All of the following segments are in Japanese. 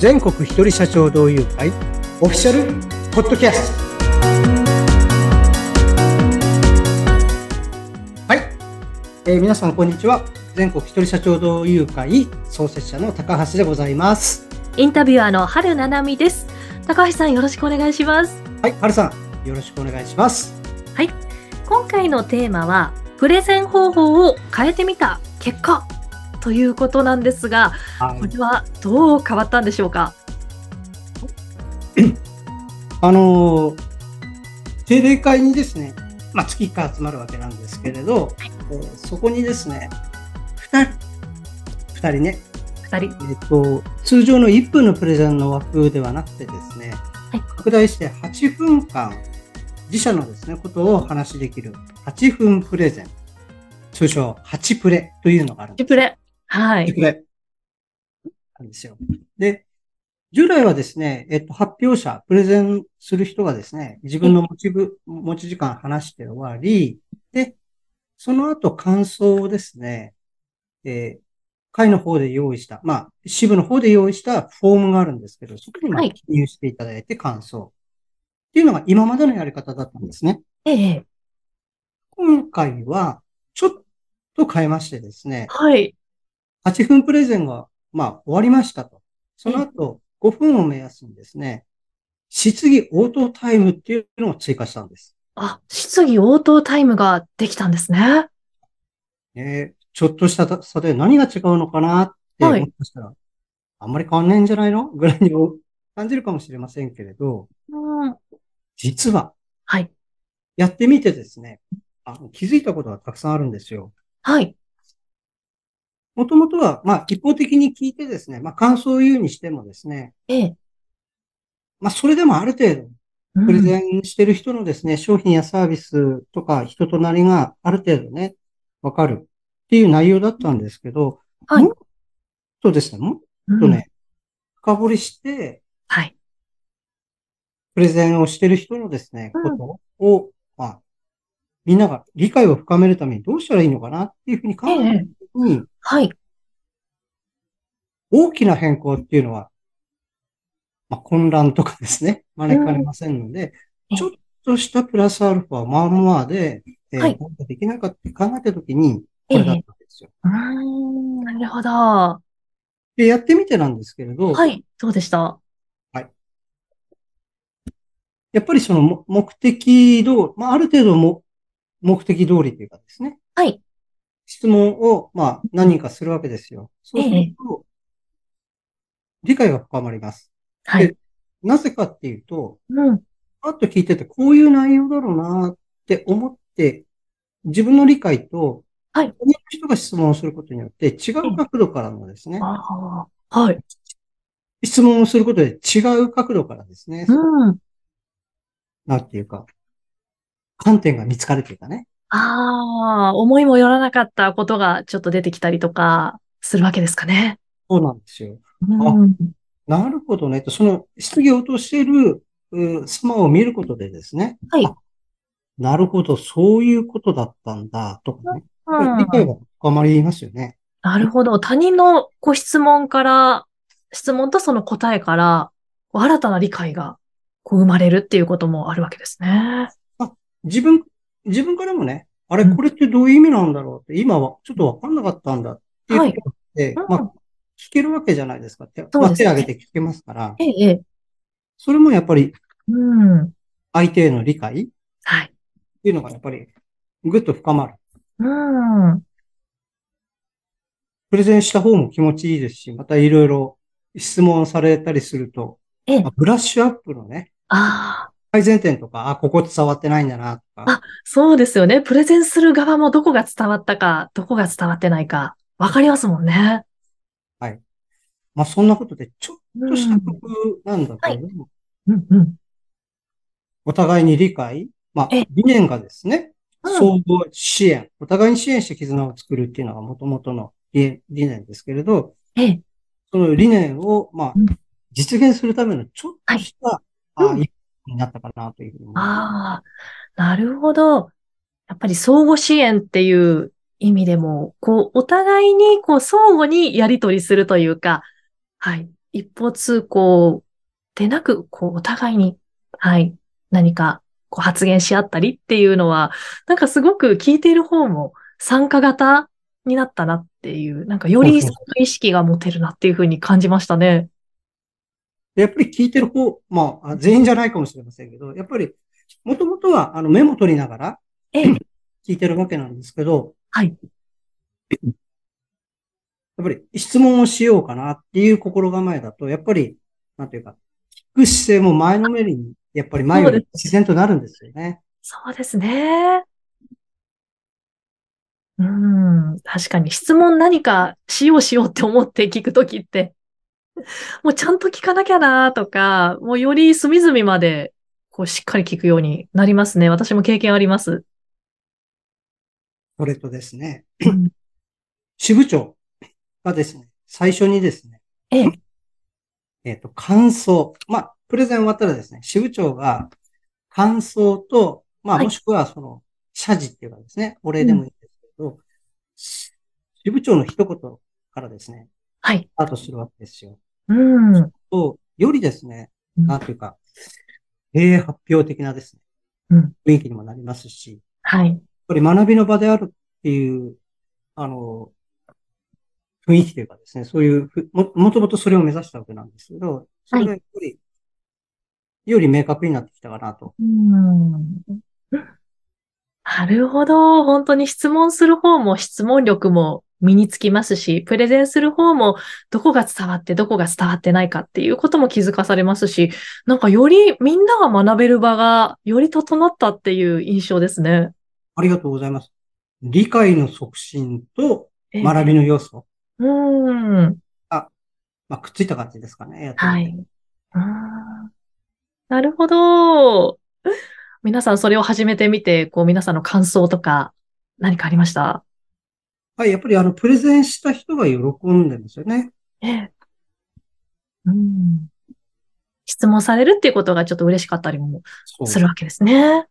全国一人社長同友会オフィシャルポッドキャスト。はい、えー皆さんこんにちは。全国一人社長同友会創設者の高橋でございます。インタビュアーの春七海です。高橋さんよろしくお願いします。はい春さんよろしくお願いします。今回のテーマは、プレゼン方法を変えてみた結果ということなんですが、はいこれはどう変わったんでしょうか？あのー定例会にですね、まあ、月1回集まるわけなんですけれど、えーそこにですね、2人、2人ね、二人。えっと、通常の1分のプレゼンの枠ではなくてですね、はい拡大して8分間、自社のですね、ことをお話しできる8分プレゼン、通称8プレというのがあるんです。リプレ。はい。8プレ。なんですよ。で、従来はですね、えっと、発表者、プレゼンする人がですね、自分の持ちぶ、持ち時間話して終わり、で、その後感想をですね、えー会の方で用意した、まあ、支部の方で用意したフォームがあるんですけど、そこにまあはい記入していただいて感想。っていうのが今までのやり方だったんですね。ええ。今回は、ちょっと変えましてですね、はい。8分プレゼンが、まあ、終わりましたと。その後、5分を目安にですね、質疑応答タイムっていうのを追加したんです。あ、質疑応答タイムができたんですね。えーちょっとした差で何が違うのかなって、はいもしかしたら、あんまり変わんないんじゃないの？ぐらいに感じるかもしれませんけれど、うん。実は、はい。やってみてですね、あの気づいたことがたくさんあるんですよ。はい。もともとは、まあ、一方的に聞いてですね、まあ、感想を言うにしてもですね、ええ。まあ、それでもある程度、うんプレゼンしてる人のですね、商品やサービスとか人となりがある程度ね、わかるっていう内容だったんですけど、はいもっとですね、もっうんとね、深掘りして、はい。プレゼンをしてる人のですね、うんことを、まあ、みんなが理解を深めるためにどうしたらいいのかなっていうふうに考えた時に、はい。大きな変更っていうのは、まあ、混乱とかですね、招かれませんので、うんちょっとしたプラスアルファ、まあまあで、えーはいできないかって考えたときに、これだったんですよ。うーん。なるほど。はで、やってみてなんですけれど、い。どうでした？やっぱりそのも目的通り、まあ、ある程度も目的通りというかですね、はい。質問を、まあ、何人かするわけですよ。そうすると、理解が深まります。はいで。なぜかっていうと、うん。パッと聞いてて、こういう内容だろうなって思って、自分の理解と、はい他の人が質問をすることによって、違う角度からのですね、ああ。はい。質問をすることで違う角度からですね、うん。なんていうか、観点が見つかるというかね。ああ、思いもよらなかったことがちょっと出てきたりとかするわけですかね。そうなんですよ。うん。なるほどね。と、その質疑応答している、う様を見ることでですね。はいあなるほど、そういうことだったんだ、とかね。うん理解が深まりますよね。なるほど。他人のご質問から、質問とその答えから、新たな理解がこう生まれるっていうこともあるわけですね。自分、自分からもね、あれ、うんこれってどういう意味なんだろうって、今はちょっとわかんなかったんだっていうことって、はいうんまあ、聞けるわけじゃないですか。手まあ、そうですね手挙げて聞けますから、ええ、ええ。それもやっぱりうん。相手への理解？っはい。ていうのがやっぱりぐっと深まる。うん。プレゼンした方も気持ちいいですし、またいろいろ質問されたりすると、ええまあ。ブラッシュアップのね、ああ、改善点とか、あ、ここ伝わってないんだな、とか、あそうですよね。プレゼンする側もどこが伝わったか、どこが伝わってないか、わかりますもんね。まあそんなことでちょっうんとした工夫なんだけれども、うん、うん。お互いに理解、まあえ理念がですね、うん。相互支援、お互いに支援して絆を作るっていうのが元々の理理念ですけれど、ええ。その理念を、まあうん、実現するためのちょっとした、はい。あになったかなというふうに思います。ああ、なるほど。やっぱり相互支援っていう意味でも、こう、お互いに、こう、相互にやり取りするというか、はい。一方通行でなく、こう、お互いに、はい、何か、こう発言し合ったりっていうのは、なんかすごく聞いている方も参加型になったなっていう、なんかより意識が持てるなっていうふうに感じましたね。やっぱり聞いてる方、まあ、全員じゃないかもしれませんけど、やっぱり、もともとは、あの、メモ取りながら、ええ、聞いてるわけなんですけど、はい。やっぱり質問をしようかなっていう心構えだと、やっぱり、なんていうか、聞く姿勢も前のめりに、やっぱり前より自然となるんですよね。そうですね。うん、確かに質問何かしようしようって思って聞くときって、もうちゃんと聞かなきゃなとか、もうより隅々まで、こうしっかり聞くようになりますね。私も経験あります。それとですね、うん支部長がですね、最初にですね、ええ、えっ、と、感想。まあ、プレゼン終わったらですね、支部長が感想と、まあ、はいもしくはその、謝辞っていうかですね、お礼でもいいんですけど、支部長の一言からですね、はい。スタートするわけですよ。うん。と、よりですね、うんなんていうか、経営発表的なですね、うん雰囲気にもなりますし、はい。ぱり学びの場であるっていう、あの、雰囲気というかですね、そういうふ、も、もともとそれを目指したわけなんですけど、それがやっぱり、より明確になってきたかなと。うん。なるほど。本当に質問する方も質問力も身につきますし、プレゼンする方もどこが伝わってどこが伝わってないかっていうことも気づかされますし、なんかよりみんなが学べる場がより整ったっていう印象ですね。ありがとうございます。理解の促進とええ学びの要素、うん。まあ、くっついた感じですかね。はい。うんなるほど。皆さんそれを始めてみて、こう皆さんの感想とか何かありました？はい、やっぱりあの、プレゼンした人が喜んでますよね。ええ。うん。質問されるっていうことがちょっと嬉しかったりも。するわけですね。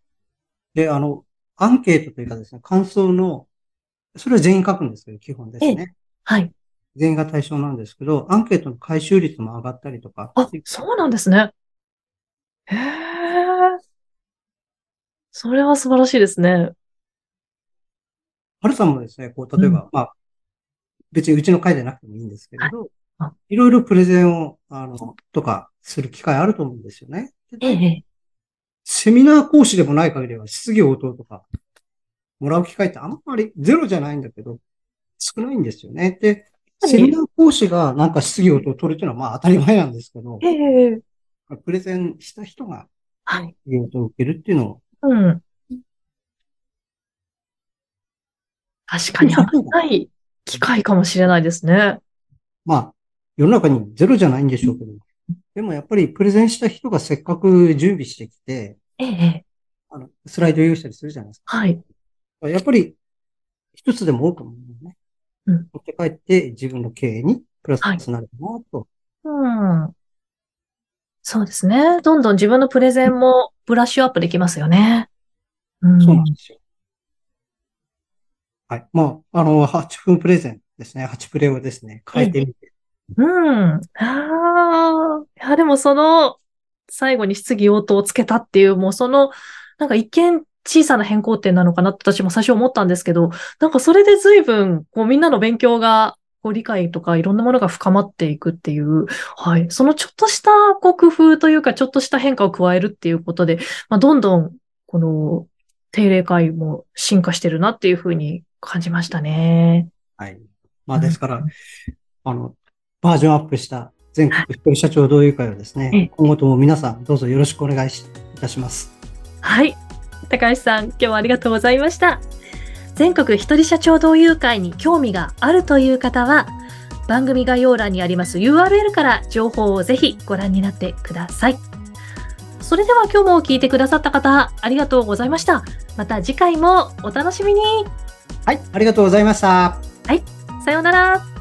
で、あの、アンケートというかですね、感想の、それは全員書くんですけど、基本ですね。はい。全員が対象なんですけど、アンケートの回収率も上がったりとか。あ、そうなんですね。へえ。それは素晴らしいですね。はるさんもですね、こう、例えば、まあ、別にうちの会でなくてもいいんですけれど、あいろいろプレゼンを、あの、とか、する機会あると思うんですよね。ええ。セミナー講師でもない限りは質疑応答とか、もらう機会ってあんまりゼロじゃないんだけど、少ないんですよね。で、はいセミナー講師がなんか質疑応答を取るっていうのはまあ当たり前なんですけどえ、え。プレゼンした人がはい。質疑応答を受けるっていうのを、うん。確かに危ない機会かもしれないですね。まあ、世の中にゼロじゃないんでしょうけど、でもやっぱりプレゼンした人がせっかく準備してきて、ええ。あの、スライド用意したりするじゃないですはい。か。やっぱり、一つでも多くのものをね、うん持って帰って自分の経営にプラスになるかなと。うん。そうですね。どんどん自分のプレゼンもブラッシュアップできますよね。うん。そうなんですよ。はい。まあ、あの、8分プレゼンですね。8プレをですね、変えてみて。うん。ああ。いや、でもその、最後に質疑応答をつけたっていう、もうその、なんか一見小さな変更点なのかなって私も最初思ったんですけど、なんかそれで随分、こうみんなの勉強が、こう理解とかいろんなものが深まっていくっていう、はい。そのちょっとした、こう工夫というか、ちょっとした変化を加えるっていうことで、まあ、どんどん、この、定例会も進化してるなっていうふうに感じましたね。はい。まあ、ですから、あの、バージョンアップした全国一人社長同友会をですええね、今後とも皆さんどうぞよろしくお願いしいたします。はい。高橋さん、今日はありがとうございました。全国一人社長同友会に興味があるという方は、番組概要欄にあります URL から情報をぜひご覧になってください。それでは今日も聞いてくださった方、ありがとうございました。また次回もお楽しみに。はい。ありがとうございました。さようなら。